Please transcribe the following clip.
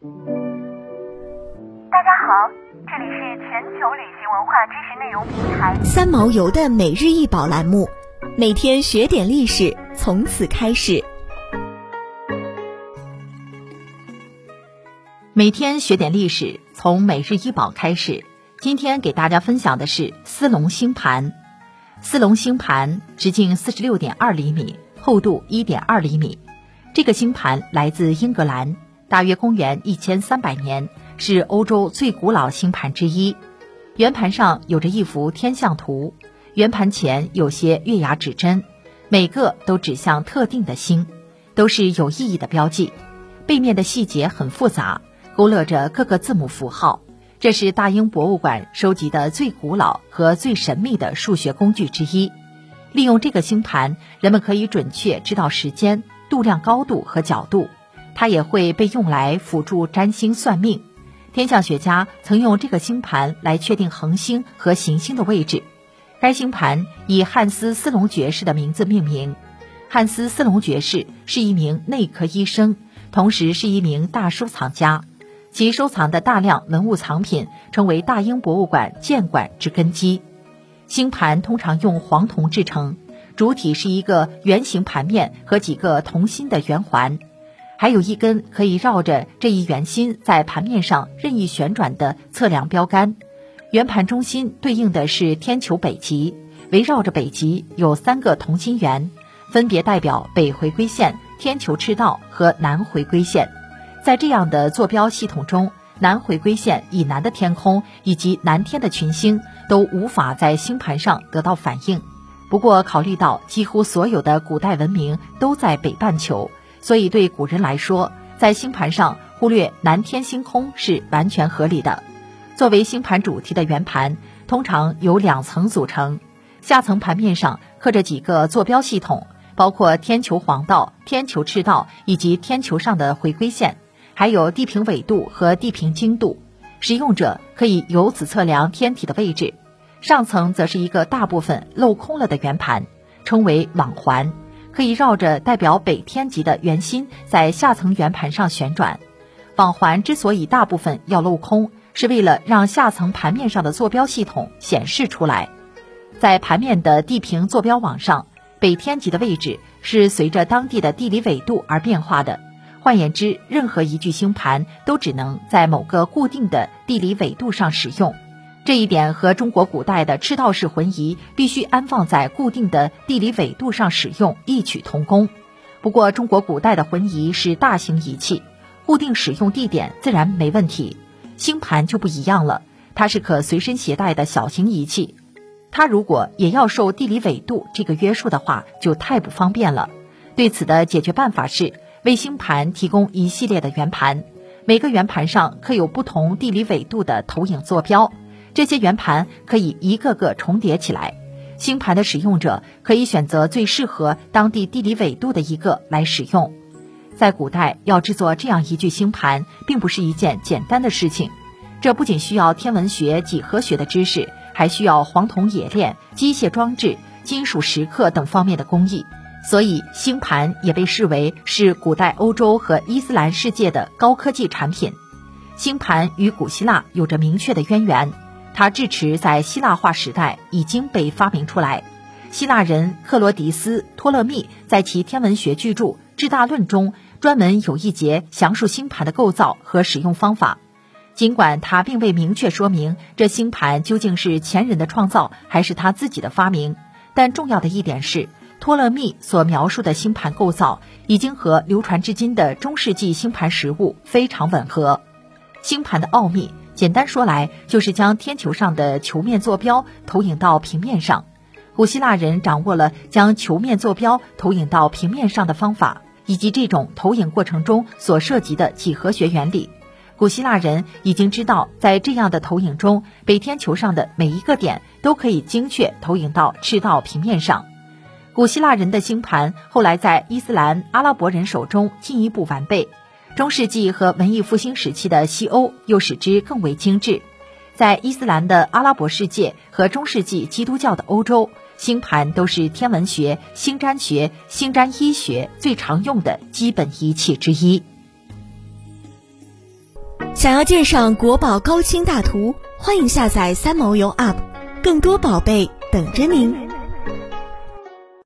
大家好，这里是全球旅行文化知识内容平台三毛游的每日一宝栏目，每天学点历史，从此开始。每天学点历史，从每日一宝开始。今天给大家分享的是丝龙星盘。丝龙星盘直径四十六点二厘米，厚度一点二厘米。这个星盘来自英格兰，大约公元一千三百年，是欧洲最古老星盘之一。圆盘上有着一幅天象图，圆盘前有些月牙指针，每个都指向特定的星，都是有意义的标记。背面的细节很复杂。勾勒着各个字母符号，这是大英博物馆收集的最古老和最神秘的数学工具之一。利用这个星盘，人们可以准确知道时间、度量高度和角度。它也会被用来辅助占星算命。天象学家曾用这个星盘来确定恒星和行星的位置。该星盘以汉斯·斯隆爵士的名字命名。汉斯·斯隆爵士是一名内科医生，同时是一名大收藏家。其收藏的大量文物藏品成为大英博物馆建馆之根基。星盘通常用黄铜制成，主体是一个圆形盘面和几个同心的圆环，还有一根可以绕着这一圆心在盘面上任意旋转的测量标杆。圆盘中心对应的是天球北极，围绕着北极有三个同心圆，分别代表北回归线、天球赤道和南回归线。在这样的坐标系统中，南回归线以南的天空以及南天的群星都无法在星盘上得到反映。不过，考虑到几乎所有的古代文明都在北半球，所以对古人来说，在星盘上忽略南天星空是完全合理的。作为星盘主题的圆盘，通常由两层组成，下层盘面上刻着几个坐标系统，包括天球黄道、天球赤道以及天球上的回归线。还有地平纬度和地平经度，使用者可以由此测量天体的位置。上层则是一个大部分镂空了的圆盘，称为网环，可以绕着代表北天极的圆心在下层圆盘上旋转。网环之所以大部分要镂空，是为了让下层盘面上的坐标系统显示出来。在盘面的地平坐标网上，北天极的位置是随着当地的地理纬度而变化的。换言之，任何一具星盘都只能在某个固定的地理纬度上使用。这一点和中国古代的赤道式浑仪必须安放在固定的地理纬度上使用异曲同工。不过，中国古代的浑仪是大型仪器，固定使用地点自然没问题。星盘就不一样了，它是可随身携带的小型仪器，它如果也要受地理纬度这个约束的话，就太不方便了。对此的解决办法是。为星盘提供一系列的圆盘，每个圆盘上刻有不同地理纬度的投影坐标，这些圆盘可以一个个重叠起来。星盘的使用者可以选择最适合当地地理纬度的一个来使用。在古代，要制作这样一具星盘，并不是一件简单的事情。这不仅需要天文学、几何学的知识，还需要黄铜冶炼、机械装置、金属蚀刻等方面的工艺。所以，星盘也被视为是古代欧洲和伊斯兰世界的高科技产品。星盘与古希腊有着明确的渊源，它至迟在希腊化时代已经被发明出来。希腊人克罗迪斯·托勒密在其天文学巨著《智大论》中，专门有一节详述星盘的构造和使用方法。尽管他并未明确说明这星盘究竟是前人的创造还是他自己的发明，但重要的一点是。托勒密所描述的星盘构造已经和流传至今的中世纪星盘实物非常吻合。星盘的奥秘，简单说来就是将天球上的球面坐标投影到平面上。古希腊人掌握了将球面坐标投影到平面上的方法，以及这种投影过程中所涉及的几何学原理。古希腊人已经知道，在这样的投影中，北天球上的每一个点都可以精确投影到赤道平面上。古希腊人的星盘后来在伊斯兰阿拉伯人手中进一步完备，中世纪和文艺复兴时期的西欧又使之更为精致。在伊斯兰的阿拉伯世界和中世纪基督教的欧洲，星盘都是天文学、星占学、星占医学最常用的基本仪器之一。想要鉴赏国宝高清大图，欢迎下载三毛游 App，更多宝贝等着您。